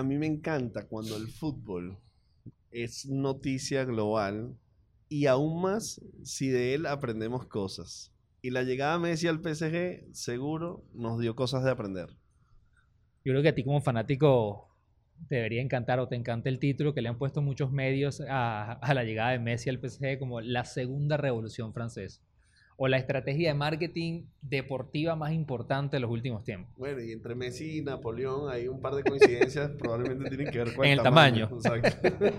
a mí me encanta cuando el fútbol es noticia global y aún más si de él aprendemos cosas. Y la llegada de Messi al PSG seguro nos dio cosas de aprender. Yo creo que a ti como fanático te debería encantar o te encanta el título que le han puesto muchos medios a, a la llegada de Messi al PSG como la segunda revolución francesa o la estrategia de marketing deportiva más importante de los últimos tiempos. Bueno, y entre Messi y Napoleón hay un par de coincidencias, probablemente tienen que ver con En el, el tamaño.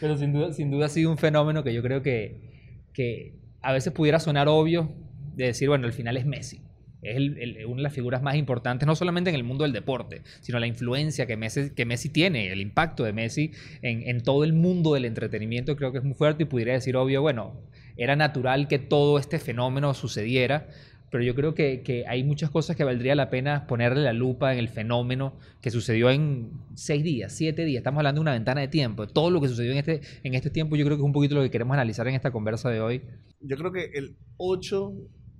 Pero sin duda, sin duda ha sido un fenómeno que yo creo que, que a veces pudiera sonar obvio de decir, bueno, al final es Messi. Es el- el- una de las figuras más importantes, no solamente en el mundo del deporte, sino la influencia que Messi, que Messi tiene, el impacto de Messi en, en todo el mundo del entretenimiento, creo que es muy fuerte y pudiera decir, obvio, bueno, era natural que todo este fenómeno sucediera, pero yo creo que, que hay muchas cosas que valdría la pena ponerle la lupa en el fenómeno que sucedió en seis días, siete días. Estamos hablando de una ventana de tiempo. Todo lo que sucedió en este, en este tiempo, yo creo que es un poquito lo que queremos analizar en esta conversa de hoy. Yo creo que el 8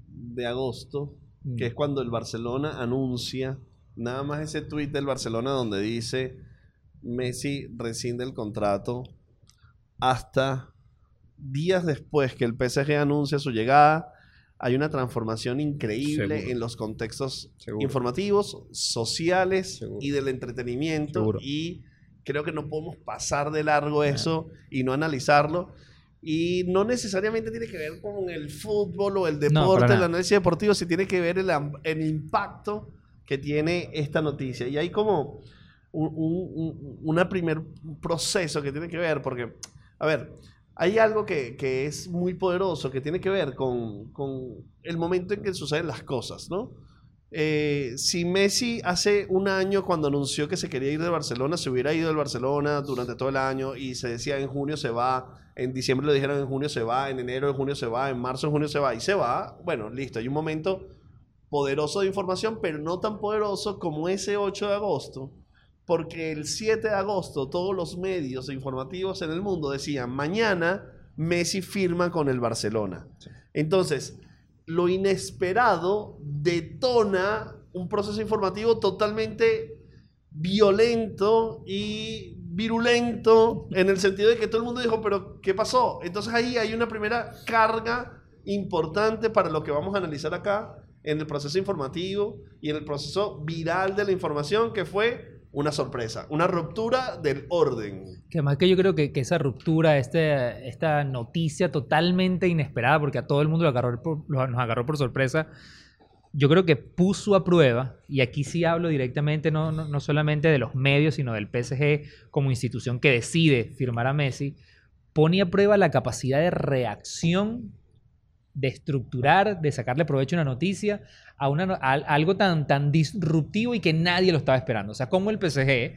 de agosto, Mm. que es cuando el Barcelona anuncia, nada más ese tweet del Barcelona donde dice Messi rescinde el contrato, hasta días después que el PSG anuncia su llegada, hay una transformación increíble Seguro. en los contextos Seguro. informativos, sociales Seguro. y del entretenimiento. Y creo que no podemos pasar de largo eso y no analizarlo. Y no necesariamente tiene que ver con el fútbol o el deporte, el nada. análisis deportivo, si tiene que ver el, el impacto que tiene esta noticia. Y hay como un, un- un- una primer proceso que tiene que ver, porque, a ver, hay algo que, que es muy poderoso, que tiene que ver con, con el momento en que suceden las cosas, ¿no? Eh, si Messi hace un año cuando anunció que se quería ir de Barcelona, se hubiera ido del Barcelona durante todo el año y se decía en junio se va, en diciembre lo dijeron en junio se va, en enero de junio se va, en marzo de junio se va y se va, bueno, listo, hay un momento poderoso de información, pero no tan poderoso como ese 8 de agosto, porque el 7 de agosto todos los medios informativos en el mundo decían, mañana Messi firma con el Barcelona. Entonces, lo inesperado detona un proceso informativo totalmente violento y virulento en el sentido de que todo el mundo dijo, pero ¿qué pasó? Entonces ahí hay una primera carga importante para lo que vamos a analizar acá en el proceso informativo y en el proceso viral de la información que fue una sorpresa, una ruptura del orden. Que además que yo creo que, que esa ruptura, este, esta noticia totalmente inesperada, porque a todo el mundo lo agarró por- nos agarró por sorpresa, yo creo que puso a prueba, y aquí sí hablo directamente no, no, no solamente de los medios, sino del PSG como institución que decide firmar a Messi, pone a prueba la capacidad de reacción, de estructurar, de sacarle provecho a una noticia, a, una, a algo tan, tan disruptivo y que nadie lo estaba esperando. O sea, como el PSG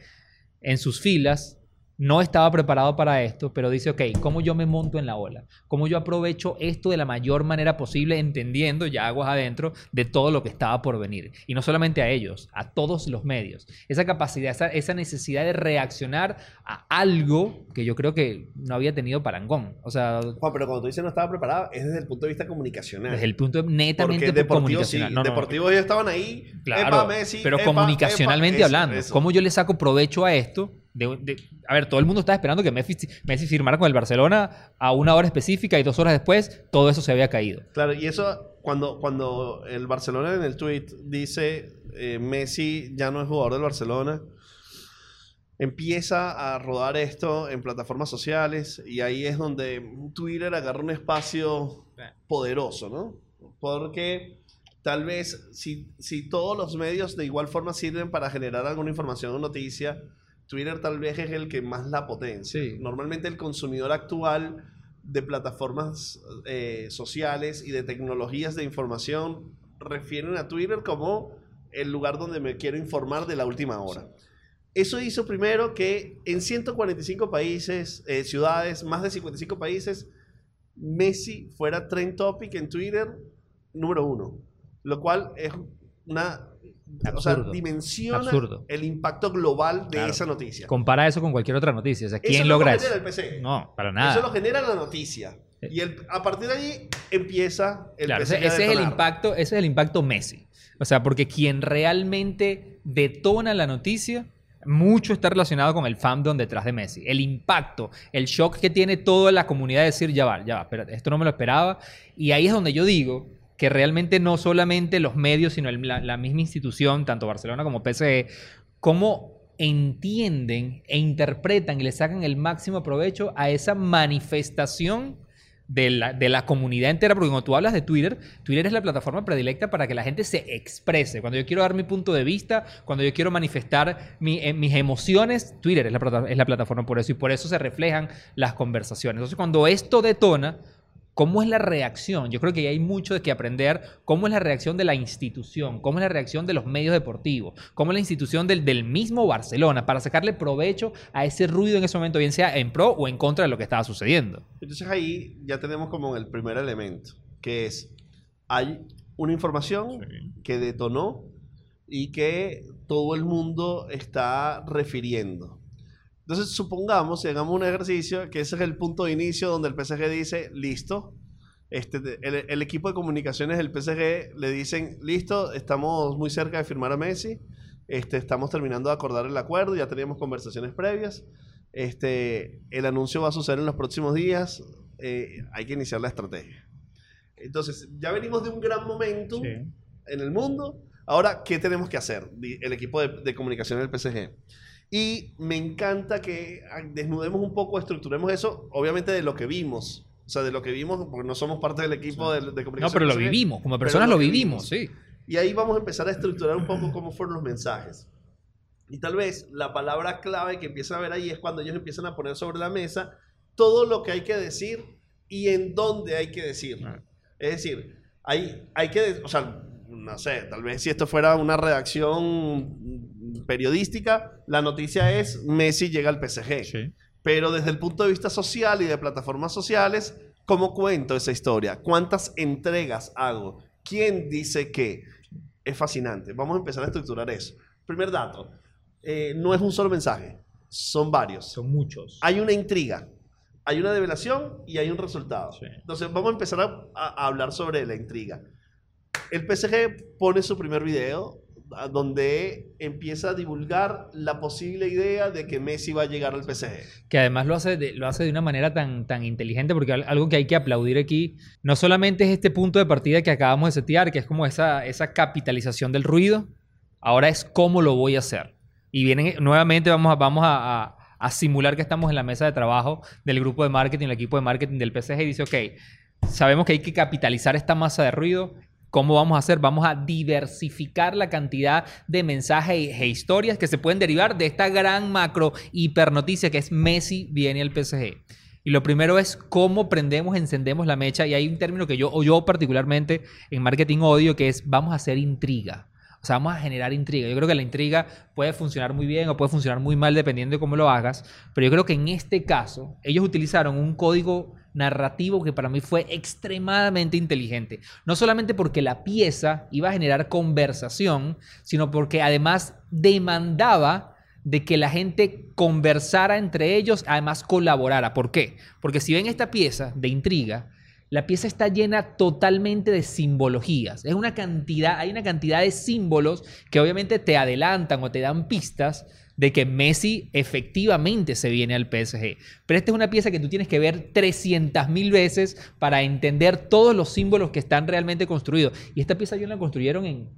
en sus filas no estaba preparado para esto, pero dice, ok, ¿cómo yo me monto en la ola? ¿Cómo yo aprovecho esto de la mayor manera posible, entendiendo ya aguas adentro de todo lo que estaba por venir? Y no solamente a ellos, a todos los medios. Esa capacidad, esa, esa necesidad de reaccionar a algo que yo creo que no había tenido parangón. O sea, Juan, pero cuando tú dices no estaba preparado, es desde el punto de vista comunicacional. desde el punto de- netamente Porque deportivos sí, comunicacional. No, no, deportivos ellos estaban ahí. Claro, epa, Messi, pero epa, comunicacionalmente epa, eso, hablando, eso. ¿cómo yo le saco provecho a esto? De- a ver, todo el mundo estaba esperando que Messi, Messi firmara con el Barcelona a una hora específica y dos horas después todo eso se había caído. Claro, y eso cuando, cuando el Barcelona en el tweet dice eh, Messi ya no es jugador del Barcelona, empieza a rodar esto en plataformas sociales y ahí es donde Twitter agarra un espacio poderoso, ¿no? Porque tal vez si, si todos los medios de igual forma sirven para generar alguna información o noticia, Twitter tal vez es el que más la potencia. Sí. Normalmente el consumidor actual de plataformas eh, sociales y de tecnologías de información refieren a Twitter como el lugar donde me quiero informar de la última hora. Eso hizo primero que en 145 países, eh, ciudades, más de 55 países, Messi fuera trend topic en Twitter número uno. Lo cual es una... O sea, Absurdo. dimensiona Absurdo. el impacto global de Claro. esa noticia. Compara eso con cualquier otra noticia. O sea, Eso ¿quién no logra lo eso? genera el PC. No, para Eso nada. lo genera la noticia. Y el- a partir de ahí empieza el Claro, ese, es el impacto, ese es el impacto Messi. O sea, porque quien realmente detona la noticia mucho está relacionado con el fandom detrás de Messi. El impacto, el shock que tiene toda la comunidad de decir, ya va, ya va, espérate, esto no me lo esperaba. Y ahí es donde yo digo que realmente no solamente los medios, sino la, misma institución, tanto Barcelona como PSG, cómo entienden e interpretan y le sacan el máximo provecho a esa manifestación de la, de la comunidad entera, porque cuando tú hablas de Twitter, Twitter es la plataforma predilecta para que la gente se exprese. Cuando yo quiero dar mi punto de vista, cuando yo quiero manifestar eh, mis emociones, Twitter es la, es la plataforma por eso y por eso se reflejan las conversaciones. Entonces, cuando esto detona, ¿Cómo es la reacción? Yo creo que hay mucho de que aprender. ¿Cómo es la reacción de la institución? ¿Cómo es la reacción de los medios deportivos? ¿Cómo es la institución del, del mismo Barcelona para sacarle provecho a ese ruido en ese momento, bien sea en pro o en contra de lo que estaba sucediendo? Entonces ahí ya tenemos como el primer elemento, que es, hay una información que detonó y que todo el mundo está refiriendo. Entonces supongamos y hagamos un ejercicio que ese es el punto de inicio donde el PSG dice, listo, este, el, el equipo de comunicaciones del PSG le dicen, listo, estamos muy cerca de firmar a Messi, este, estamos terminando de acordar el acuerdo, ya teníamos conversaciones previas, este, el anuncio va a suceder en los próximos días, eh, hay que iniciar la estrategia. Entonces, ya venimos de un gran momento en el mundo. Ahora, ¿qué tenemos que hacer? El equipo de, de comunicación del PSG. Y me encanta que ah, desnudemos un poco, estructuremos eso, obviamente de lo que vimos. O sea, de lo que vimos, porque no somos parte del equipo de, de comunicación. No, pero lo vivimos. Como personas lo lo vivimos, sí. Y ahí vamos a empezar a estructurar un poco cómo fueron los mensajes. Y tal vez la palabra clave que empiezan a ver ahí es cuando ellos empiezan a poner sobre la mesa todo lo que hay que decir y en dónde hay que decirlo. Es decir, hay, hay que, o sea, no sé, tal vez si esto fuera una redacción periodística, la noticia es Messi llega al PSG. Pero desde el punto de vista social y de plataformas sociales, ¿cómo cuento esa historia? ¿Cuántas entregas hago? ¿Quién dice qué? Es fascinante. Vamos a empezar a estructurar eso. Primer dato. eh, no es un solo mensaje, son varios. Son muchos. Hay una intriga, hay una develación y hay un resultado. Sí. Entonces vamos a empezar a, a- hablar sobre la intriga. El PSG pone su primer video donde empieza a divulgar la posible idea de que Messi va a llegar al PSG. que además lo hace de, lo hace de una manera tan, tan inteligente, porque al- algo que hay que aplaudir aquí, no solamente es este punto de partida que acabamos de setear, que es como esa, esa capitalización del ruido, ahora es cómo lo voy a hacer. Y vienen, nuevamente vamos a, vamos a simular que estamos en la mesa de trabajo del grupo de marketing, el equipo de marketing del PSG, y dice, ok, sabemos que hay que capitalizar esta masa de ruido. ¿Cómo vamos a hacer? Vamos a diversificar la cantidad de mensajes e- e historias que se pueden derivar de esta gran macro hipernoticia que es Messi viene al PSG. Y lo primero es cómo prendemos, encendemos la mecha. Y hay un término que yo, o yo particularmente en marketing odio, que es vamos a hacer intriga. O sea, vamos a generar intriga. Yo creo que la intriga puede funcionar muy bien o puede funcionar muy mal dependiendo de cómo lo hagas. Pero yo creo que en este caso, ellos utilizaron un código narrativo que para mí fue extremadamente inteligente. No solamente porque la pieza iba a generar conversación, sino porque además demandaba de que la gente conversara entre ellos, además colaborara. ¿Por qué? Porque si ven esta pieza de intriga, la pieza está llena totalmente de simbologías. Es una cantidad, hay una cantidad de símbolos que obviamente te adelantan o te dan pistas de que Messi efectivamente se viene al PSG. Pero esta es una pieza que tú tienes que ver 300 mil veces para entender todos los símbolos que están realmente construidos. Y esta pieza ellos la construyeron en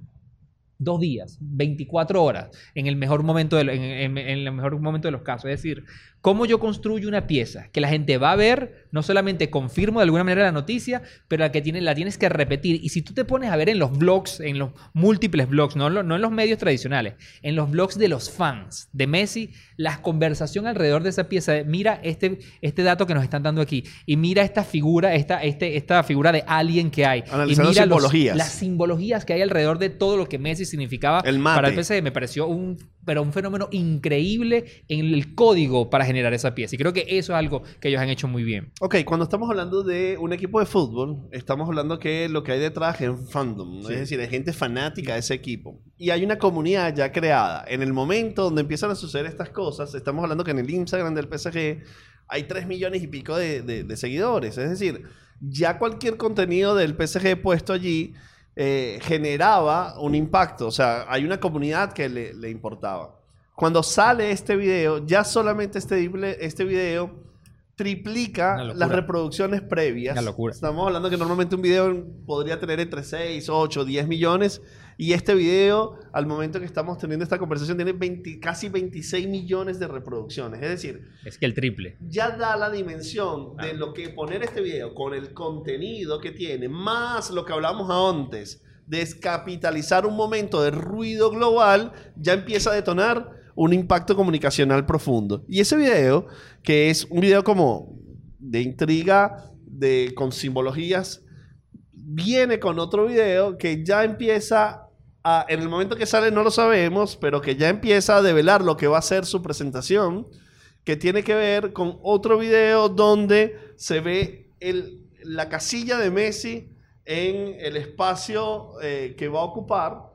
dos días, 24 horas, en el mejor momento de, en- en el mejor momento de los casos. Es decir, cómo yo construyo una pieza que la gente va a ver, no solamente confirmo de alguna manera la noticia, pero la que tiene, la tienes que repetir. Y si tú te pones a ver en los blogs, en los múltiples blogs, no, no en los medios tradicionales, en los blogs de los fans de Messi, la conversación alrededor de esa pieza, de, mira este, este dato que nos están dando aquí, y mira esta figura, esta, este, esta figura de alien que hay, Analizando y mira los- simbologías. las simbologías que hay alrededor de todo lo que Messi significaba El para el PSG. Me pareció un, pero un fenómeno increíble en el código para generar esa pieza. Y creo que eso es algo que ellos han hecho muy bien. Ok, cuando estamos hablando de un equipo de fútbol, estamos hablando que lo que hay detrás es un fandom, ¿no? es decir, hay gente fanática de ese equipo. Y hay una comunidad ya creada. En el momento donde empiezan a suceder estas cosas, estamos hablando que en el Instagram del PSG hay 3 millones y pico de, de- de seguidores. Es decir, ya cualquier contenido del PSG puesto allí eh, generaba un impacto. O sea, hay una comunidad que le, le importaba. Cuando sale este video, ya solamente este, este video triplica las reproducciones previas. Una locura. Estamos hablando que normalmente un video podría tener entre 6, 8, 10 millones. Y este video, al momento que estamos teniendo esta conversación, tiene 20 casi 26 millones de reproducciones. Es decir, Es que el triple. ya da la dimensión de lo que poner este video con el contenido que tiene, más lo que hablamos antes, descapitalizar un momento de ruido global, ya empieza a detonar un impacto comunicacional profundo. Y ese video, que es un video como de intriga, de, con simbologías, viene con otro video que ya empieza a, en el momento que sale no lo sabemos, pero que ya empieza a develar lo que va a ser su presentación, que tiene que ver con otro video donde se ve el, la casilla de Messi en el espacio eh, que va a ocupar.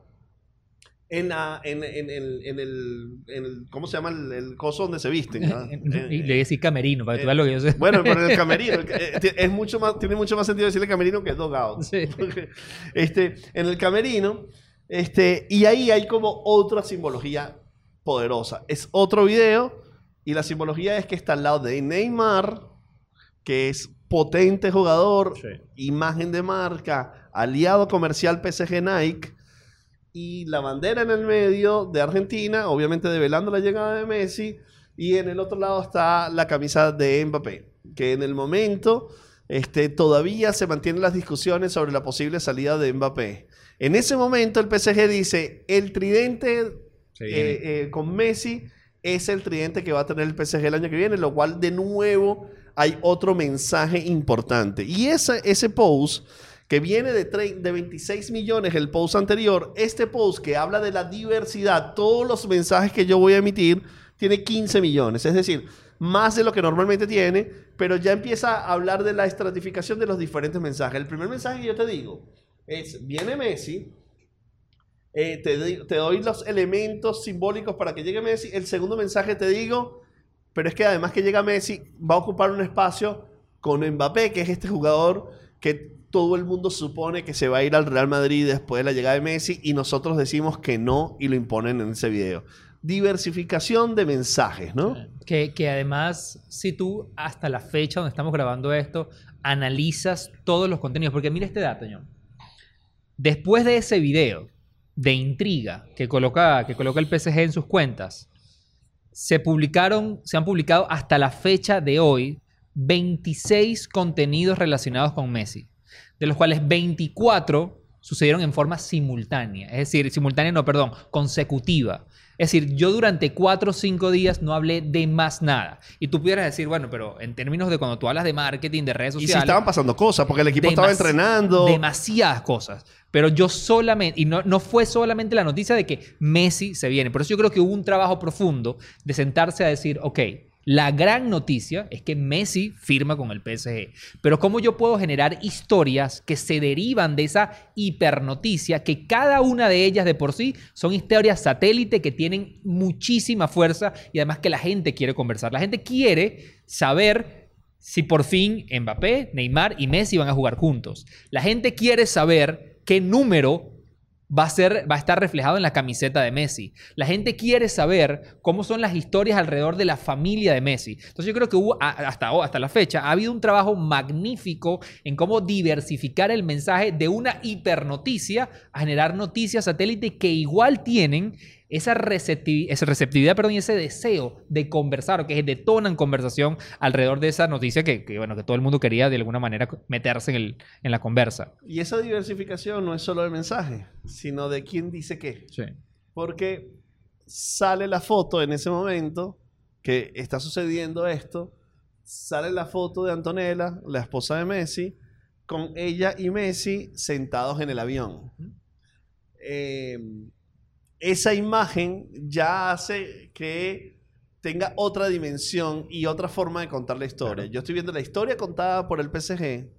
En, la- en, en el, en el- en el- ¿Cómo se llama el, el coso donde se visten? ¿no? y Eh, le voy a decir camerino, para que tú eh, veas lo que yo sé. bueno, pero en el camerino. eh, es mucho más, tiene mucho más sentido decirle camerino que dogout. Sí. Este, en el camerino. Este, y ahí hay como otra simbología poderosa. Es otro video. Y la simbología es que está al lado de Neymar, que es potente jugador, imagen de marca, aliado comercial PSG Nike. Y la bandera en el medio de Argentina, obviamente develando la llegada de Messi. Y en el otro lado está la camisa de Mbappé, que en el momento este, todavía se mantienen las discusiones sobre la posible salida de Mbappé. En ese momento el PSG dice, el tridente viene. eh, eh, con Messi es el tridente que va a tener el PSG el año que viene, lo cual de nuevo hay otro mensaje importante. Y ese, ese post que viene de, de 26 millones, el post anterior, este post que habla de la diversidad, todos los mensajes que yo voy a emitir, tiene 15 millones. Es decir, más de lo que normalmente tiene, pero ya empieza a hablar de la estratificación de los diferentes mensajes. El primer mensaje que yo te digo es, viene Messi, eh, te, te doy los elementos simbólicos para que llegue Messi. El segundo mensaje te digo, pero es que además que llega Messi, va a ocupar un espacio con Mbappé, que es este jugador que todo el mundo supone que se va a ir al Real Madrid después de la llegada de Messi y nosotros decimos que no y lo imponen en ese video. Diversificación de mensajes, ¿no? Que, que además, si tú hasta la fecha donde estamos grabando esto, analizas todos los contenidos, porque mira este dato, John. Después de ese video de intriga que coloca, que coloca el PSG en sus cuentas, se publicaron, se han publicado hasta la fecha de hoy 26 contenidos relacionados con Messi, de los cuales 24 sucedieron en forma simultánea, es decir, simultánea no, perdón, consecutiva. Es decir, yo durante cuatro o cinco días no hablé de más nada. Y tú pudieras decir, bueno, pero en términos de cuando tú hablas de marketing, de redes Y si sociales... estaban pasando cosas, porque el equipo estaba entrenando. Demasiadas cosas. Pero yo solamente, y no, no fue solamente la noticia de que Messi se viene. Por eso yo creo que hubo un trabajo profundo de sentarse a decir, ok, la gran noticia es que Messi firma con el PSG. Pero ¿cómo yo puedo generar historias que se derivan de esa hipernoticia, que cada una de ellas de por sí son historias satélite que tienen muchísima fuerza y además que la gente quiere conversar? La gente quiere saber si por fin Mbappé, Neymar y Messi van a jugar juntos. La gente quiere saber qué número va a, ser, va a estar reflejado en la camiseta de Messi. La gente quiere saber cómo son las historias alrededor de la familia de Messi. Entonces yo creo que hubo, hasta, hasta la fecha ha habido un trabajo magnífico en cómo diversificar el mensaje de una hipernoticia a generar noticias satélite que igual tienen esa, receptivi- esa receptividad perdón, y ese deseo de conversar, o que detonan conversación alrededor de esa noticia que, que, bueno, que todo el mundo quería de alguna manera meterse en, el, en la conversa. Y esa diversificación no es solo del mensaje, sino de quién dice qué. Sí. Porque sale la foto en ese momento que está sucediendo esto, sale la foto de Antonella, la esposa de Messi, con ella y Messi sentados en el avión. Eh, esa imagen ya hace que tenga otra dimensión y otra forma de contar la historia. Claro. Yo estoy viendo la historia contada por el PSG,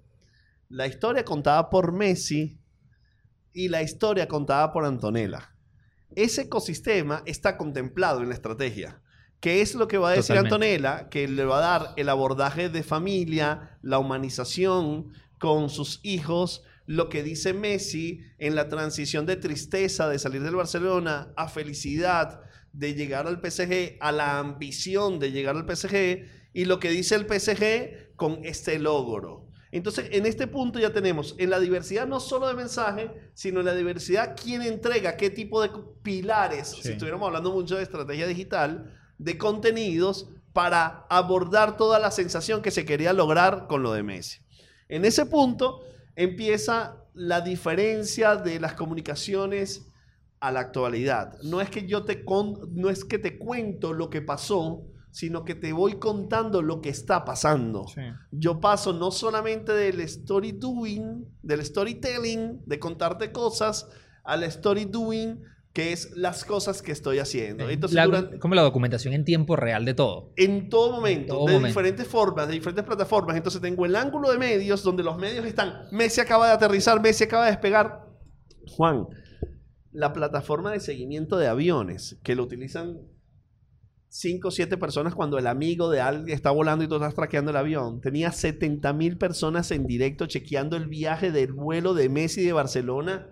la historia contada por Messi y la historia contada por Antonella. Ese ecosistema está contemplado en la estrategia. ¿Qué es lo que va a decir Totalmente. Antonella? Que le va a dar el abordaje de familia, la humanización con sus hijos, lo que dice Messi en la transición de tristeza de salir del Barcelona a felicidad de llegar al PSG, a la ambición de llegar al PSG y lo que dice el PSG con este logro. Entonces, en este punto ya tenemos en la diversidad no solo de mensaje, sino en la diversidad quién entrega qué tipo de pilares, si estuviéramos hablando mucho de estrategia digital, de contenidos para abordar toda la sensación que se quería lograr con lo de Messi. En ese punto empieza la diferencia de las comunicaciones a la actualidad. No es que yo te no es que te cuento lo que pasó, sino que te voy contando lo que está pasando. Yo paso no solamente del story doing, del storytelling, de contarte cosas, al story doing, que es las cosas que estoy haciendo. Entonces, como la documentación en tiempo real de todo. En todo momento, de diferentes formas, de diferentes plataformas. Entonces tengo el ángulo de medios, donde los medios están, Messi acaba de aterrizar, Messi acaba de despegar. Juan, la plataforma de seguimiento de aviones que lo utilizan cinco o siete personas cuando el amigo de alguien está volando y tú estás traqueando el avión. Tenía 70 mil personas en directo chequeando el viaje del vuelo de Messi de Barcelona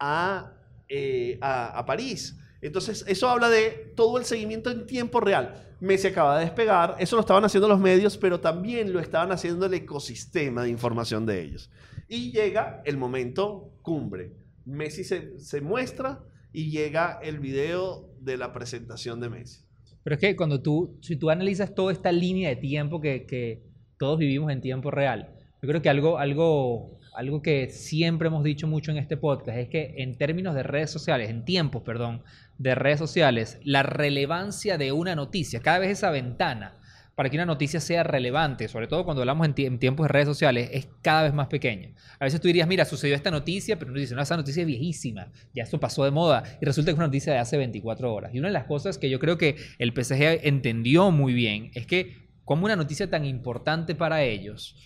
a, eh, a, a, París. Entonces, eso habla de todo el seguimiento en tiempo real. Messi acaba de despegar, eso lo estaban haciendo los medios, pero también lo estaban haciendo el ecosistema de información de ellos. Y llega el momento cumbre Messi se, muestra y llega el video de la presentación de Messi. Pero es que cuando tú, si tú analizas toda esta línea de tiempo que, todos vivimos en tiempo real, yo creo que algo, algo, algo que siempre hemos dicho mucho en este podcast es que en términos de redes sociales, en tiempos, perdón, de redes sociales, la relevancia de una noticia, cada vez esa ventana para que una noticia sea relevante, sobre todo cuando hablamos en, tiempos de redes sociales, es cada vez más pequeña. A veces tú dirías, mira, sucedió esta noticia, pero uno dice, no, esa noticia es viejísima, ya esto pasó de moda, y resulta que es una noticia de hace 24 horas. Y una de las cosas que yo creo que el PSG entendió muy bien es que como una noticia tan importante para ellos,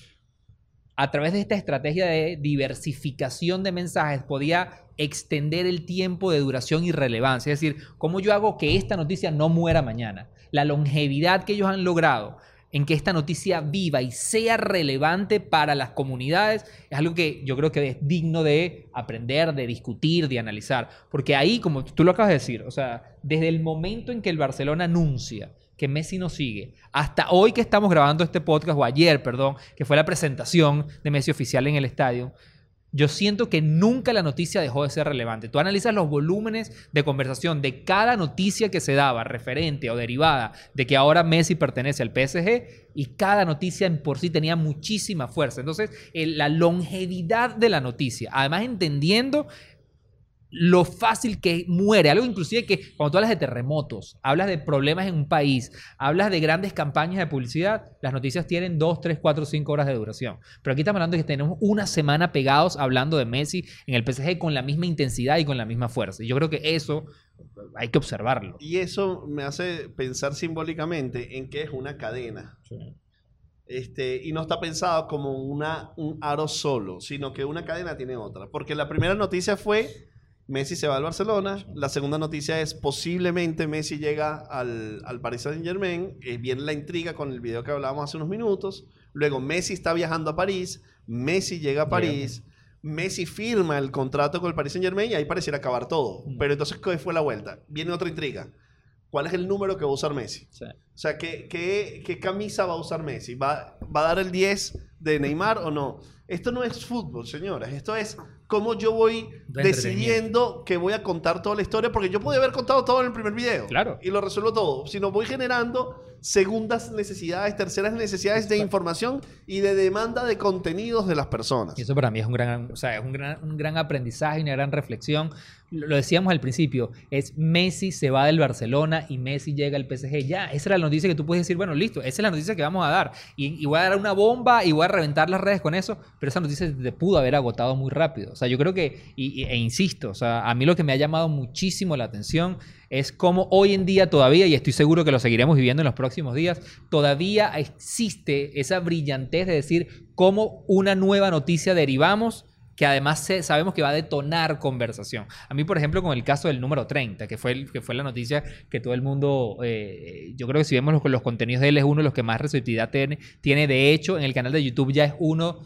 a través de esta estrategia de diversificación de mensajes, podía extender el tiempo de duración y relevancia. Es decir, ¿cómo yo hago que esta noticia no muera mañana? la longevidad que ellos han logrado en que esta noticia viva y sea relevante para las comunidades, es algo que yo creo que es digno de aprender, de discutir, de analizar. Porque ahí, como tú lo acabas de decir, o sea, desde el momento en que el Barcelona anuncia que Messi no sigue, hasta hoy que estamos grabando este podcast, o ayer, perdón, que fue la presentación de Messi oficial en el estadio, yo siento que nunca la noticia dejó de ser relevante. Tú analizas los volúmenes de conversación de cada noticia que se daba, referente o derivada de que ahora Messi pertenece al PSG, y cada noticia en por sí tenía muchísima fuerza. Entonces, la longevidad de la noticia, además entendiendo lo fácil que muere, algo inclusive que cuando tú hablas de terremotos, hablas de problemas en un país, hablas de grandes campañas de publicidad, las noticias tienen 2, 3, 4, 5 horas de duración. Pero aquí estamos hablando de que tenemos una semana pegados hablando de Messi en el PSG con la misma intensidad y con la misma fuerza. Y yo creo que eso hay que observarlo. Y eso me hace pensar simbólicamente en que es una cadena. Este, y no está pensado como una, un aro solo, sino que una cadena tiene otra. Porque la primera noticia fue Messi se va al Barcelona. La segunda noticia es posiblemente Messi llega al, al Paris Saint Germain. Eh, viene la intriga con el video que hablábamos hace unos minutos. Luego Messi está viajando a París. Messi llega a París. Messi firma el contrato con el Paris Saint Germain y ahí pareciera acabar todo. Mm. Pero entonces, ¿qué fue la vuelta? Viene otra intriga. ¿Cuál es el número que va a usar Messi? O sea, ¿qué, ¿qué, qué, camisa va a usar Messi? ¿Va, ¿Va a dar el 10 de Neymar o no? Esto no es fútbol, señoras. Esto es cómo yo voy decidiendo que voy a contar toda la historia, porque yo podía haber contado todo en el primer video. Claro. Y lo resuelvo todo. Sino voy generando segundas necesidades, terceras necesidades de información y de demanda de contenidos de las personas. Y eso para mí es un gran, o sea, es un gran, un gran aprendizaje y una gran reflexión. Lo decíamos al principio, es Messi se va del Barcelona y Messi llega al PSG. Ya, esa era la noticia que tú puedes decir, bueno, listo, esa es la noticia que vamos a dar. Y, y voy a dar una bomba y voy a reventar las redes con eso, pero esa noticia se pudo haber agotado muy rápido. O sea, yo creo que, e insisto, o sea, a mí lo que me ha llamado muchísimo la atención es cómo hoy en día todavía, y estoy seguro que lo seguiremos viviendo en los próximos días, todavía existe esa brillantez de decir cómo una nueva noticia derivamos que además sabemos que va a detonar conversación. A mí, por ejemplo, con el caso del número 30, que fue, que fue la noticia que todo el mundo, eh, yo creo que si vemos los, los contenidos de él es uno de los que más receptividad tiene, tiene. De hecho, en el canal de YouTube ya es uno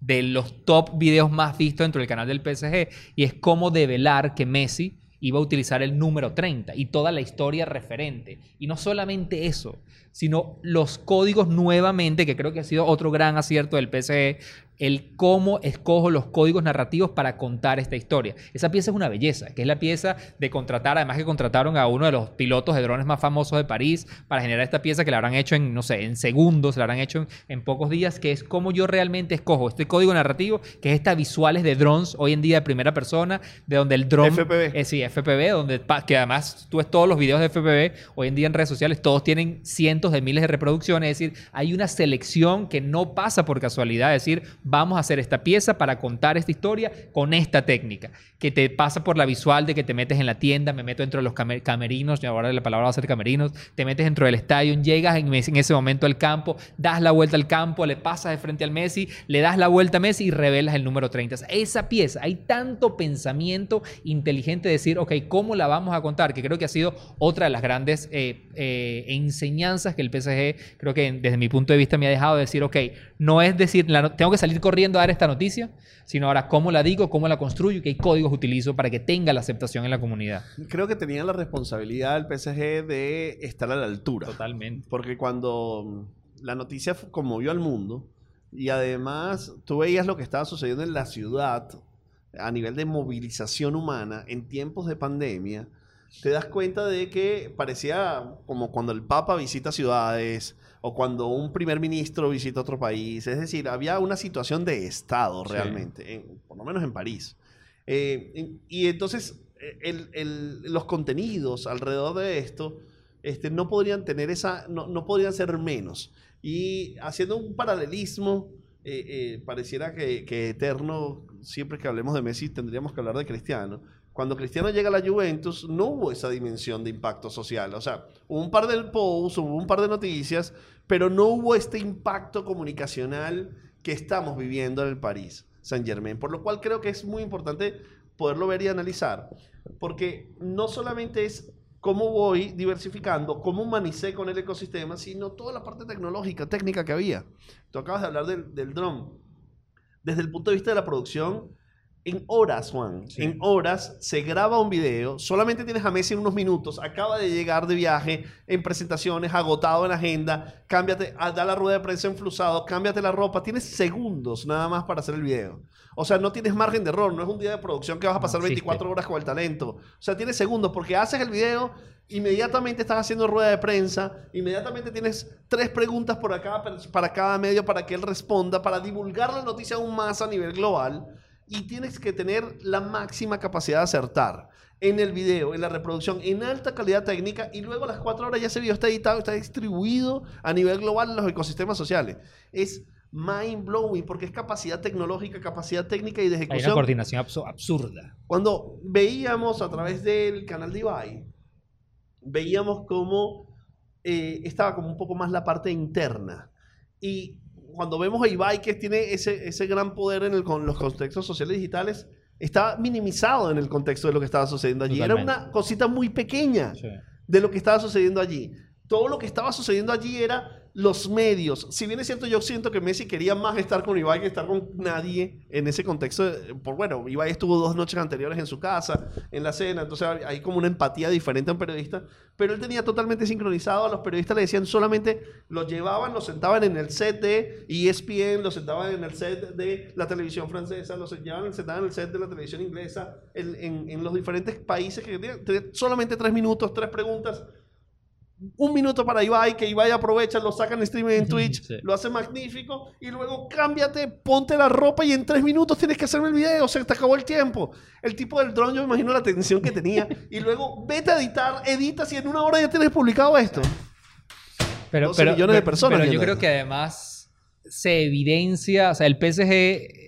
de los top videos más vistos dentro del canal del PSG y es cómo develar que Messi iba a utilizar el número 30 y toda la historia referente. Y no solamente eso, sino los códigos nuevamente, que creo que ha sido otro gran acierto del PSG, el cómo escojo los códigos narrativos para contar esta historia. Esa pieza es una belleza, que es la pieza de contratar, además que contrataron a uno de los pilotos de drones más famosos de París para generar esta pieza que la habrán hecho en, no sé, en segundos, la habrán hecho en, pocos días, que es cómo yo realmente escojo este código narrativo, que es estas visuales de drones hoy en día de primera persona, de donde el drone... FPV. Eh, sí, FPV, donde, que además tú ves todos los videos de FPV, hoy en día en redes sociales, todos tienen cientos de miles de reproducciones, es decir, hay una selección que no pasa por casualidad, es decir, vamos a hacer esta pieza para contar esta historia con esta técnica, que te pasa por la visual de que te metes en la tienda, me meto dentro de los camerinos, y ahora la palabra va a ser camerinos, te metes dentro del estadio, llegas en, ese momento al campo, das la vuelta al campo, le pasas de frente al Messi, le das la vuelta a Messi y revelas el número 30. esa pieza, hay tanto pensamiento inteligente de decir, ok, ¿cómo la vamos a contar? Que creo que ha sido otra de las grandes eh, eh, enseñanzas que el PSG, creo que desde mi punto de vista me ha dejado de decir, ok, no es decir, tengo que salir corriendo a dar esta noticia, sino ahora cómo la digo, cómo la construyo y qué códigos utilizo para que tenga la aceptación en la comunidad. Creo que tenía la responsabilidad el PSG de estar a la altura. Totalmente. Porque cuando la noticia conmovió al mundo y además tú veías lo que estaba sucediendo en la ciudad a nivel de movilización humana en tiempos de pandemia, te das cuenta de que parecía como cuando el Papa visita ciudades, o cuando un primer ministro visita otro país. Es decir, había una situación de Estado realmente, por lo menos en París. Eh, y entonces los contenidos alrededor de esto este, no podrían tener esa, no, no podrían ser menos. Y haciendo un paralelismo, eh, eh, pareciera que, que, eterno, siempre que hablemos de Messi tendríamos que hablar de Cristiano cuando Cristiano llega a la Juventus, no hubo esa dimensión de impacto social. O sea, hubo un par de posts, hubo un par de noticias, pero no hubo este impacto comunicacional que estamos viviendo en el París Saint Germain. Por lo cual creo que es muy importante poderlo ver y analizar, porque no solamente es cómo voy diversificando, cómo humanicé con el ecosistema, sino toda la parte tecnológica, técnica que había. Tú acabas de hablar del, del drone. Desde el punto de vista de la producción, en horas, Juan, en horas se graba un video, solamente tienes a Messi en unos minutos, acaba de llegar de viaje, en presentaciones, agotado en agenda, cámbiate, ah, da la rueda de prensa enflusado, cámbiate la ropa, tienes segundos nada más para hacer el video. O sea, no tienes margen de error, no es un día de producción que vas a pasar 24 horas con el talento. O sea, tienes segundos porque haces el video, inmediatamente estás haciendo rueda de prensa, inmediatamente tienes tres preguntas por acá para cada medio para que él responda, para divulgar la noticia aún más a nivel global y tienes que tener la máxima capacidad de acertar en el video, en la reproducción, en alta calidad técnica y luego a las cuatro horas ya ese video está editado, está distribuido a nivel global en los ecosistemas sociales. Es mind blowing porque es capacidad tecnológica, capacidad técnica y de ejecución. Hay una coordinación absurda. Cuando veíamos a través del canal de Ibai, veíamos cómo eh, estaba como un poco más la parte interna. Y cuando vemos a Ibai que tiene ese, ese gran poder en el, con los contextos sociales digitales, está minimizado en el contexto de lo que estaba sucediendo allí. Era una cosita muy pequeña de lo que estaba sucediendo allí. Todo lo que estaba sucediendo allí era los medios. Si bien es cierto, yo siento que Messi quería más estar con Ibai que estar con nadie en ese contexto. por, bueno, Ibai estuvo dos noches anteriores en su casa, en la cena, entonces hay como una empatía diferente a un periodista, pero él tenía totalmente sincronizado a los periodistas, le decían solamente, los llevaban, los sentaban en el set de ESPN, los sentaban en el set de la televisión francesa, los llevaban, sentaban en el set de la televisión inglesa, en, en los diferentes países que tenían solamente tres minutos, tres preguntas un minuto para Ibai, que Ibai aprovecha, lo saca en streaming en Twitch, lo hace magnífico, y luego cámbiate, ponte la ropa y en tres minutos tienes que hacerme el video, se te acabó el tiempo. El tipo del drone, yo me imagino la tensión que tenía, y luego vete a editar, editas y en una hora ya tienes publicado esto. Pero, pero, millones de personas. Pero yo creo que además se evidencia, o sea, el PSG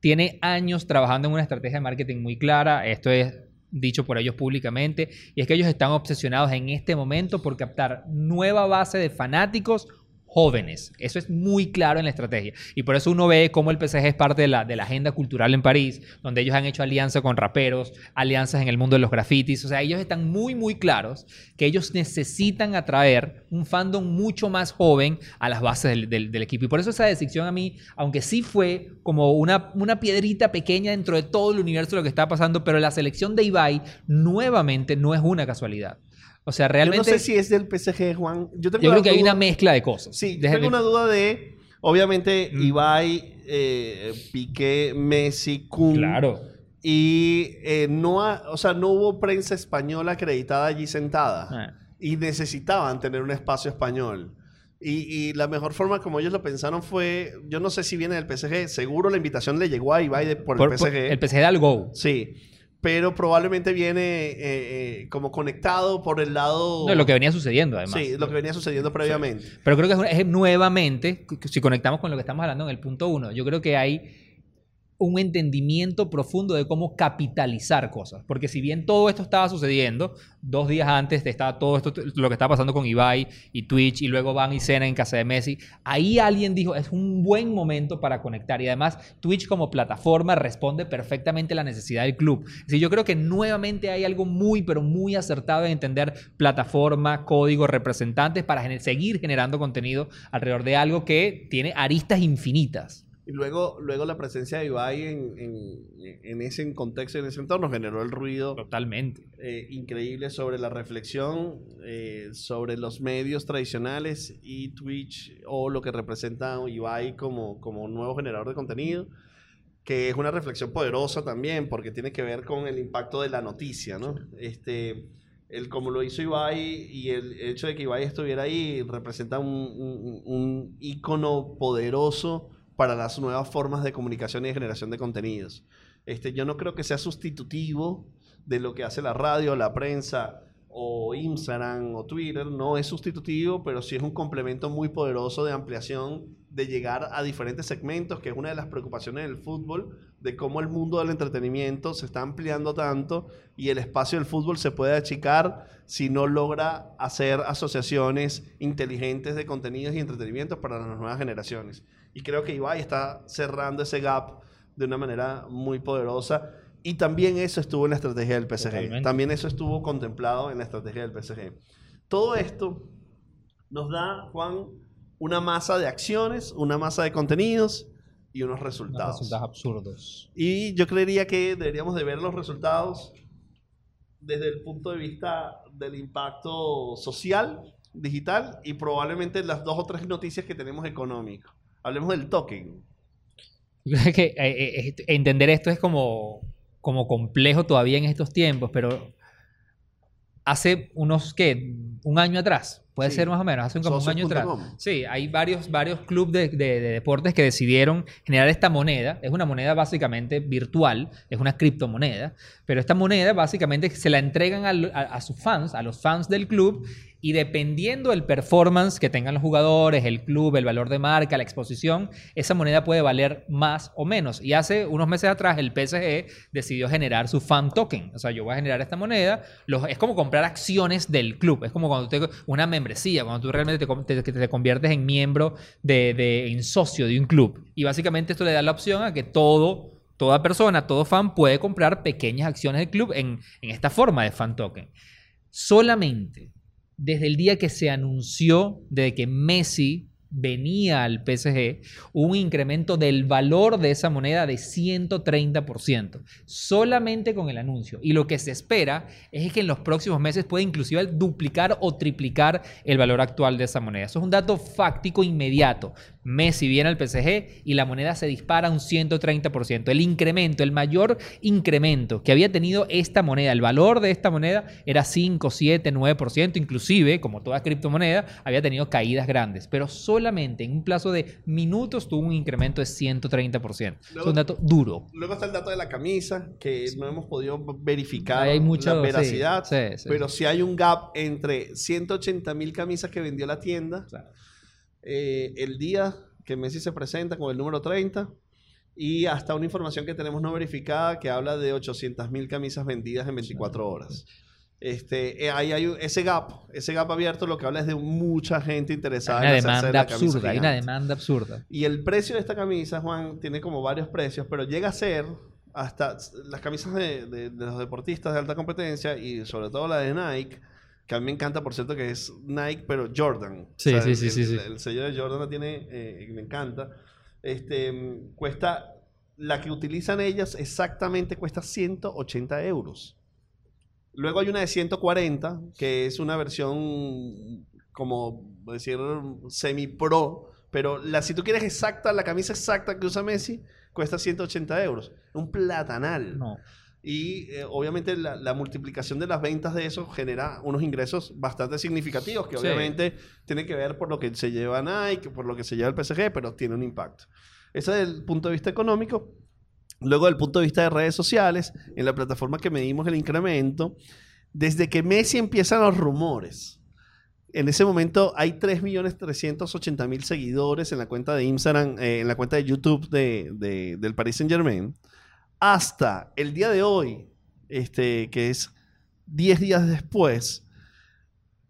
tiene años trabajando en una estrategia de marketing muy clara, esto es dicho por ellos públicamente, y es que ellos están obsesionados en este momento por captar nueva base de fanáticos jóvenes. Eso es muy claro en la estrategia. Y por eso uno ve cómo el PSG es parte de la, de la agenda cultural en París, donde ellos han hecho alianza con raperos, alianzas en el mundo de los grafitis. O sea, ellos están muy, muy claros que ellos necesitan atraer un fandom mucho más joven a las bases del, del- equipo. Y por eso esa decisión a mí, aunque sí fue como una, una piedrita pequeña dentro de todo el universo de lo que está pasando, pero la selección de Ibai nuevamente no es una casualidad. O sea, Yo no realmente sé si es del PSG, Juan. Yo, tengo yo creo que hay una mezcla de cosas. Sí, Desde tengo una duda de, obviamente, Mm. Ibai, eh, Piqué, Messi, Kun. Claro. Y eh, no, ha- o sea, no hubo prensa española acreditada allí sentada. Ah. Y necesitaban tener un espacio español. Y, y la mejor forma como ellos lo pensaron fue, yo no sé si viene del PSG, seguro la invitación le llegó a Ibai de- por, Por- el por- PSG. el PSG da el go. Sí, pero probablemente viene eh, eh, como conectado por el lado... No, lo que venía sucediendo, además. Sí, lo que venía sucediendo previamente. Pero creo que es nuevamente, si conectamos con lo que estamos hablando en el punto uno, yo creo que hay un entendimiento profundo de cómo capitalizar cosas. Porque si bien todo esto estaba sucediendo, dos días antes estaba todo esto, lo que estaba pasando con Ibai y Twitch, y luego Van y Cena en casa de Messi, ahí alguien dijo, es un buen momento para conectar. Y además, Twitch como plataforma responde perfectamente a la necesidad del club. Así yo creo que nuevamente hay algo muy, pero muy acertado en entender plataforma, código, representantes para seguir generando contenido alrededor de algo que tiene aristas infinitas. Y luego, luego la presencia de Ibai en, en- en ese contexto, en ese entorno, generó el ruido Totalmente. eh, increíble sobre la reflexión, eh, sobre los medios tradicionales y Twitch o lo que representa Ibai como, como nuevo generador de contenido, que es una reflexión poderosa también porque tiene que ver con el impacto de la noticia, ¿no? Este, el como lo hizo Ibai y el hecho de que Ibai estuviera ahí representa un, un, un ícono poderoso para las nuevas formas de comunicación y de generación de contenidos. Este, yo no creo que sea sustitutivo de lo que hace la radio, la prensa o Instagram o Twitter. No es sustitutivo, pero sí es un complemento muy poderoso de ampliación, de llegar a diferentes segmentos, que es una de las preocupaciones del fútbol, de cómo el mundo del entretenimiento se está ampliando tanto y el espacio del fútbol se puede achicar si no logra hacer asociaciones inteligentes de contenidos y entretenimientos para las nuevas generaciones. Y creo que Ibai está cerrando ese gap de una manera muy poderosa. Y también eso estuvo en la estrategia del PSG. Totalmente. También eso estuvo contemplado en la estrategia del PSG. Todo esto nos da, Juan, una masa de acciones, una masa de contenidos y unos Unos resultados. resultados absurdos. Y yo creería que deberíamos de ver los resultados desde el punto de vista del impacto social, digital y probablemente las dos o tres noticias que tenemos económico. Hablemos del token. Que eh, eh, entender esto es como, como complejo todavía en estos tiempos, pero hace unos, ¿qué? Un año atrás, puede Sí. ser más o menos, hace como un año atrás. Sí, hay varios, varios clubes de, de- de deportes que decidieron generar esta moneda. Es una moneda básicamente virtual, es una criptomoneda, pero esta moneda básicamente se la entregan a, a sus fans, a los fans del club, y dependiendo del performance que tengan los jugadores, el club, el valor de marca, la exposición, esa moneda puede valer más o menos. Y hace unos meses atrás el PSG decidió generar su fan token. O sea, yo voy a generar esta moneda. Es como comprar acciones del club. Es como cuando te, una membresía, cuando tú realmente te- te- te conviertes en miembro de, de- en socio de un club. Y básicamente esto le da la opción a que todo, toda persona, todo fan puede comprar pequeñas acciones del club en, en esta forma de fan token. Solamente desde el día que se anunció de que Messi venía al PSG, un incremento del valor de esa moneda de 130%, solamente con el anuncio. Y lo que se espera es que en los próximos meses pueda inclusive duplicar o triplicar el valor actual de esa moneda. Eso es un dato fáctico inmediato. Messi viene al PSG y la moneda se dispara un 130%. El incremento, el mayor incremento que había tenido esta moneda, el valor de esta moneda era 5, 7, 9%, inclusive, como toda criptomoneda, había tenido caídas grandes, pero solamente en un plazo de minutos tuvo un incremento de 130%. es un dato duro. Luego está el dato de la camisa, que no hemos podido verificar Ahí hay mucho- la veracidad, sí, sí, sí. pero sí hay un gap entre 180 mil camisas que vendió la tienda eh, el día que Messi se presenta con el número 30 y hasta una información que tenemos no verificada que habla de 800 mil camisas vendidas en 24 horas. Este, eh, ahí hay ese gap, ese gap abierto lo que habla es de mucha gente interesada Hay una en demanda la camisa absurda, hay una demanda absurda. Y el precio de esta camisa, Juan, tiene como varios precios, pero llega a ser hasta las camisas de, de- de los deportistas de alta competencia y sobre todo la de Nike, que a mí me encanta, por cierto, que es Nike, pero Jordan. Sí, sí, el, sí, sí, el- sí. el sello de Jordan la tiene, eh, me encanta. Este, cuesta, la que utilizan ellas exactamente cuesta 180 euros. Luego hay una de 140, que es una versión como decir semi-pro, pero la, si tú quieres exacta, la camisa exacta que usa Messi, cuesta 180 euros. Un platanal. No. Y eh, obviamente la, la multiplicación de las ventas de eso genera unos ingresos bastante significativos, que Sí. obviamente tiene que ver por lo que se lleva Nike, por lo que se lleva el PSG, pero tiene un impacto. Ese es el punto de vista económico. Luego, del punto de vista de redes sociales, en la plataforma que medimos el incremento, desde que Messi empiezan los rumores, en ese momento hay 3.380.000 seguidores en la cuenta de Instagram, eh, en la cuenta de YouTube de, de- del Paris Saint Germain, hasta el día de hoy, este, que es 10 días después,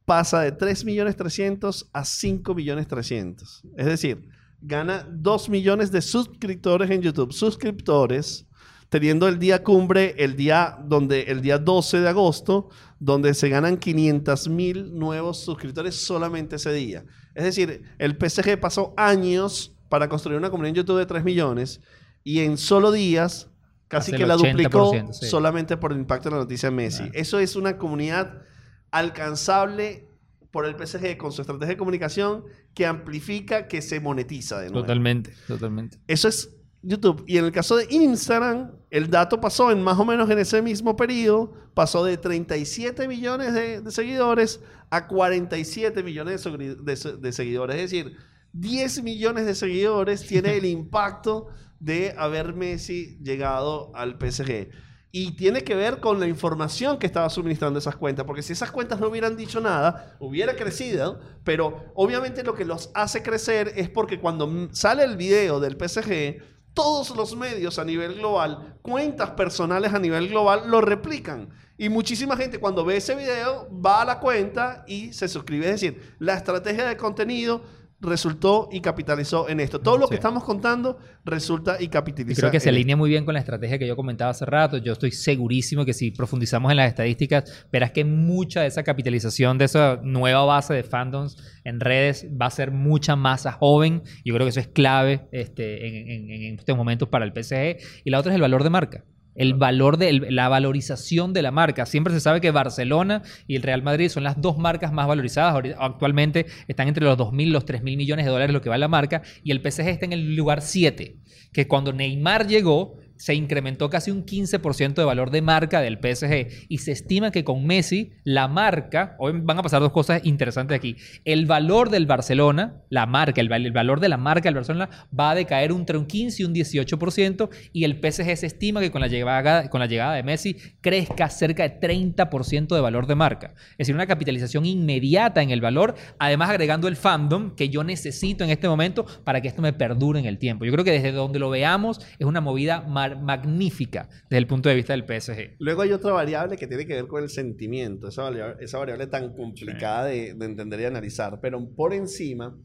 pasa de 3.300.000 a 5.300.000. Es decir, gana 2 millones de suscriptores en YouTube. Suscriptores, teniendo el día cumbre, el día, donde, el día 12 de agosto, donde se ganan 500 mil nuevos suscriptores solamente ese día. Es decir, el PSG pasó años para construir una comunidad en YouTube de 3 millones y en solo días casi Hace que la duplicó 80%, sí. solamente por el impacto de la noticia de Messi. Claro. Eso es una comunidad alcanzable por el PSG con su estrategia de comunicación que amplifica, que se monetiza de nuevo. Totalmente, totalmente. Eso es YouTube. Y en el caso de Instagram, el dato pasó en más o menos en ese mismo periodo, pasó de 37 millones de, de seguidores a 47 millones de, de seguidores. Es decir, 10 millones de seguidores tiene el impacto de haber Messi llegado al PSG. Y tiene que ver con la información que estaba suministrando esas cuentas, porque si esas cuentas no hubieran dicho nada, hubiera crecido, pero obviamente lo que los hace crecer es porque cuando sale el video del PSG, todos los medios a nivel global, cuentas personales a nivel global, lo replican. Y muchísima gente cuando ve ese video va a la cuenta y se suscribe. Es decir, la estrategia de contenido resultó y capitalizó en esto. Todo lo que estamos contando resulta y Y capitaliza. creo que se alinea muy bien con la estrategia que yo comentaba hace rato. Yo estoy segurísimo que si profundizamos en las estadísticas, verás que mucha de esa capitalización de esa nueva base de fandoms en redes va a ser mucha masa joven. Yo creo que eso es clave este, en, en- en estos momentos para el PSG. Y la otra es el valor de marca. El valor de el- la valorización de la marca. Siempre se sabe que Barcelona y el Real Madrid son las dos marcas más valorizadas. Actualmente están entre los 2.000 y los 3.000 millones de dólares lo que vale la marca. Y el PSG está en el lugar 7. Que cuando Neymar llegó, se incrementó casi un 15% de valor de marca del PSG. Y se estima que con Messi, la marca, hoy van a pasar dos cosas interesantes aquí. El valor del Barcelona, la marca, el, el valor de la marca del Barcelona va a decaer entre un 15 y un 18%. Y el PSG se estima que con la llegada, con la llegada de Messi crezca cerca de 30% de valor de marca. Es decir, una capitalización inmediata en el valor, además agregando el fandom que yo necesito en este momento para que esto me perdure en el tiempo. Yo creo que desde donde lo veamos es una movida mar- magnífica desde el punto de vista del PSG. Luego hay otra variable que tiene que ver con el sentimiento, esa variable, esa variable tan complicada de, de entender y analizar. Pero por encima,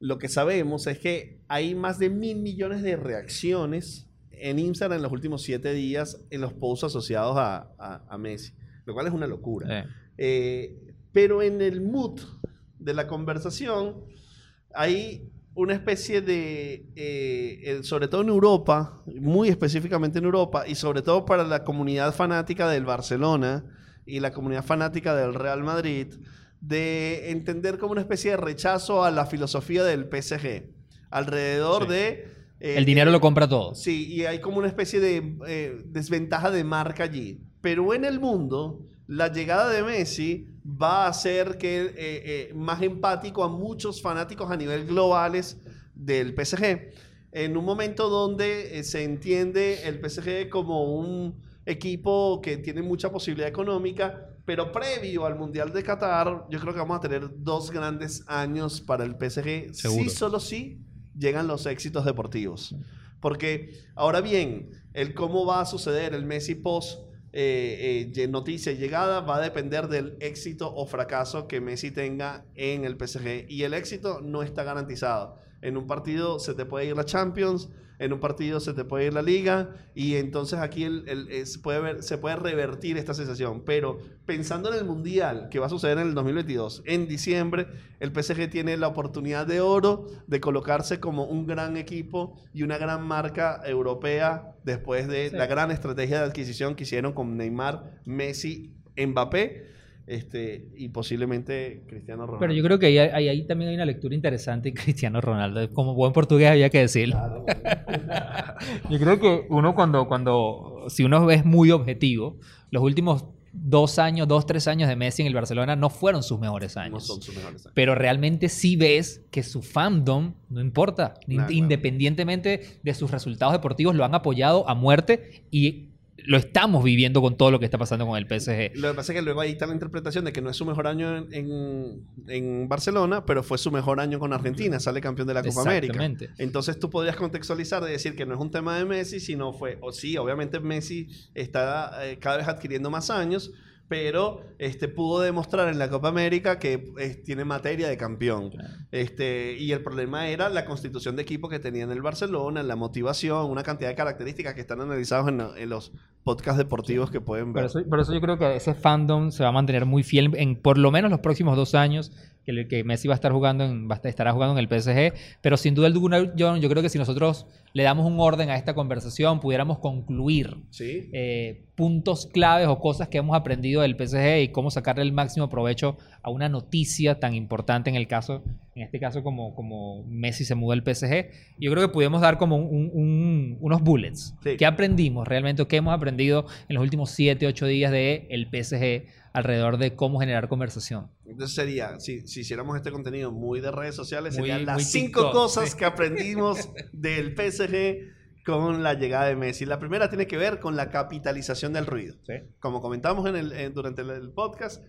lo que sabemos es que hay más de mil millones de reacciones en Instagram en los últimos siete días en los posts asociados a, a- a Messi, lo cual es una locura. Eh, Eh, pero en el mood de la conversación hay una especie de, eh, sobre todo en Europa, muy específicamente en Europa, y sobre todo para la comunidad fanática del Barcelona y la comunidad fanática del Real Madrid, de entender como una especie de rechazo a la filosofía del PSG, alrededor Sí. de... eh, el dinero lo compra todo. Sí, y hay como una especie de eh, desventaja de marca allí. Pero en el mundo, la llegada de Messi va a hacer que eh, eh, más empático a muchos fanáticos a nivel globales del PSG. En un momento donde eh, se entiende el PSG como un equipo que tiene mucha posibilidad económica, pero previo al Mundial de Qatar, yo creo que vamos a tener dos grandes años para el PSG. Seguro. Sí, solo sí llegan los éxitos deportivos. Porque ahora bien, el cómo va a suceder el Messi post eh, eh, noticia y llegada va a depender del éxito o fracaso que Messi tenga en el PSG. Y el éxito no está garantizado. En un partido se te puede ir la Champions, en un partido se te puede ir la liga y entonces aquí el, el, se, puede ver, se puede revertir esta sensación. Pero pensando en el Mundial que va a suceder en el 2022, en diciembre, el PSG tiene la oportunidad de oro de colocarse como un gran equipo y una gran marca europea después de la gran estrategia de adquisición que hicieron con Neymar, Messi, Mbappé este, y posiblemente Cristiano Ronaldo. Pero yo creo que ahí, ahí, también hay una lectura interesante en Cristiano Ronaldo. Como buen portugués había que decirlo. yo creo que uno cuando, cuando, si uno es muy objetivo, los últimos dos años, dos, tres años de Messi en el Barcelona no fueron sus mejores años. No son sus mejores años. Pero realmente sí ves que su fandom, no importa, independientemente de sus resultados deportivos, lo han apoyado a muerte y lo estamos viviendo con todo lo que está pasando con el PSG. Lo que pasa es que luego ahí está la interpretación de que no es su mejor año en, en, Barcelona, pero fue su mejor año con Argentina, sale campeón de la Copa América. Entonces tú podrías contextualizar de decir que no es un tema de Messi, sino fue, o sí, obviamente Messi está eh, cada vez adquiriendo más años, pero este, pudo demostrar en la Copa América que tiene materia de campeón. Este, y el problema era la constitución de equipo que tenía en el Barcelona, la motivación, una cantidad de características que están analizados en, los podcasts deportivos que pueden ver. Por eso, yo creo que ese fandom se va a mantener muy fiel en por lo menos los próximos dos años que, que Messi va a estar jugando en, va a estará jugando en el PSG, pero sin duda alguna, John, yo creo que si nosotros le damos un orden a esta conversación, pudiéramos concluir eh, puntos claves o cosas que hemos aprendido del PSG y cómo sacarle el máximo provecho a una noticia tan importante en el caso, en este caso como, como Messi se muda al PSG. Yo creo que pudimos dar como unos bullets. ¿Qué aprendimos realmente? ¿Qué hemos aprendido en los últimos 7, 8 días del el PSG alrededor de cómo generar conversación. Entonces sería, si, si hiciéramos este contenido muy de redes sociales, serían las cinco cosas que aprendimos del PSG con la llegada de Messi. La primera tiene que ver con la capitalización del ruido. Como comentamos en el, durante el, podcast,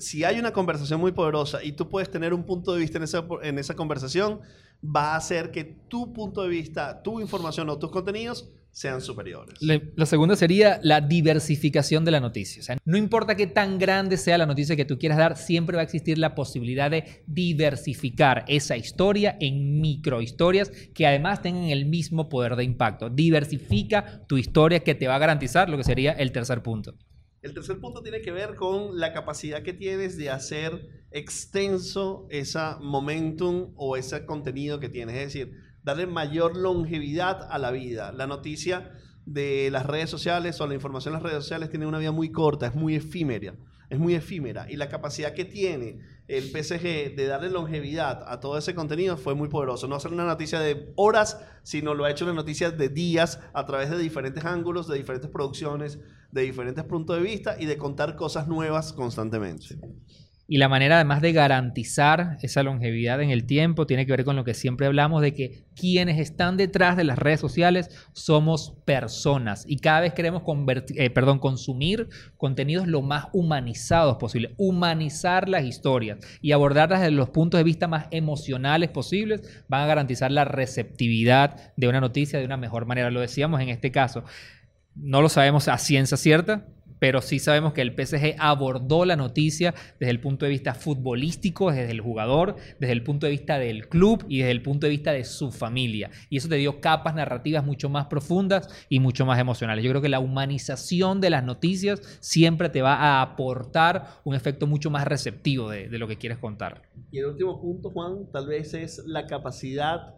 si hay una conversación muy poderosa y tú puedes tener un punto de vista en esa, en esa conversación, va a hacer que tu punto de vista, tu información o tus contenidos sean superiores. la segunda sería la diversificación de la noticia. O sea, no importa qué tan grande sea la noticia que tú quieras dar, siempre va a existir la posibilidad de diversificar esa historia en microhistorias que además tengan el mismo poder de impacto. Diversifica tu historia que te va a garantizar lo que sería el tercer punto. El tercer punto tiene que ver con la capacidad que tienes de hacer extenso esa momentum o ese contenido que tienes. Es decir, darle mayor longevidad a la vida. La noticia de las redes sociales o la información en las redes sociales tiene una vida muy corta, es muy efímera, es muy efímera y la capacidad que tiene el PSG de darle longevidad a todo ese contenido fue muy poderoso. No hacer una noticia de horas, sino lo ha hecho una noticia de días a través de diferentes ángulos, de diferentes producciones, de diferentes puntos de vista y de contar cosas nuevas constantemente. Y la manera además de garantizar esa longevidad en el tiempo tiene que ver con lo que siempre hablamos de que quienes están detrás de las redes sociales somos personas y cada vez queremos eh, consumir contenidos lo más humanizados posible, humanizar las historias y abordarlas desde los puntos de vista más emocionales posibles van a garantizar la receptividad de una noticia de una mejor manera. Lo decíamos en este caso. No lo sabemos a ciencia cierta, pero sí sabemos que el PSG abordó la noticia desde el punto de vista futbolístico, desde el jugador, desde el punto de vista del club y desde el punto de vista de su familia. Y eso te dio capas narrativas mucho más profundas y mucho más emocionales. Yo creo que la humanización de las noticias siempre te va a aportar un efecto mucho más receptivo de, de lo que quieres contar. Y el último punto, Juan, tal vez es la capacidad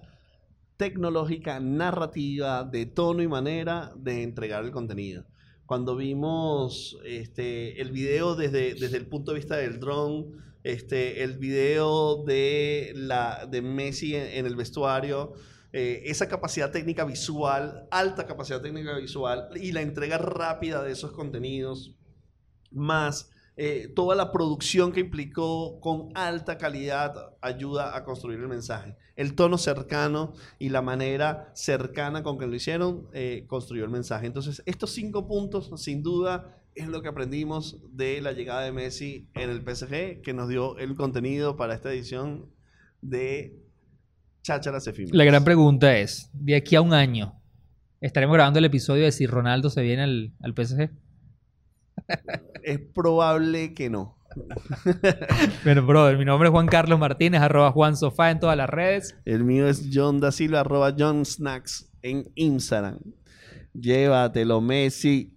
tecnológica, narrativa, de tono y manera de entregar el contenido cuando vimos este, el video desde, desde el punto de vista del dron, este, el video de, la, de Messi en, el vestuario, eh, esa capacidad técnica visual, alta capacidad técnica visual y la entrega rápida de esos contenidos, más eh, toda la producción que implicó con alta calidad ayuda a construir el mensaje. El tono cercano y la manera cercana con que lo hicieron eh, construyó el mensaje. Entonces, estos cinco puntos, sin duda, es lo que aprendimos de la llegada de Messi en el PSG, que nos dio el contenido para esta edición de Chácharas Efímeras. La gran pregunta es, de aquí a un año, ¿estaremos grabando el episodio de si Ronaldo se viene al, al PSG? Es probable que no. Bueno, brother, mi nombre es Juan Carlos Martínez, arroba Juan Sofá en todas las redes. El mío es John da Silva, arroba John Snacks en Instagram. Llévatelo, Messi.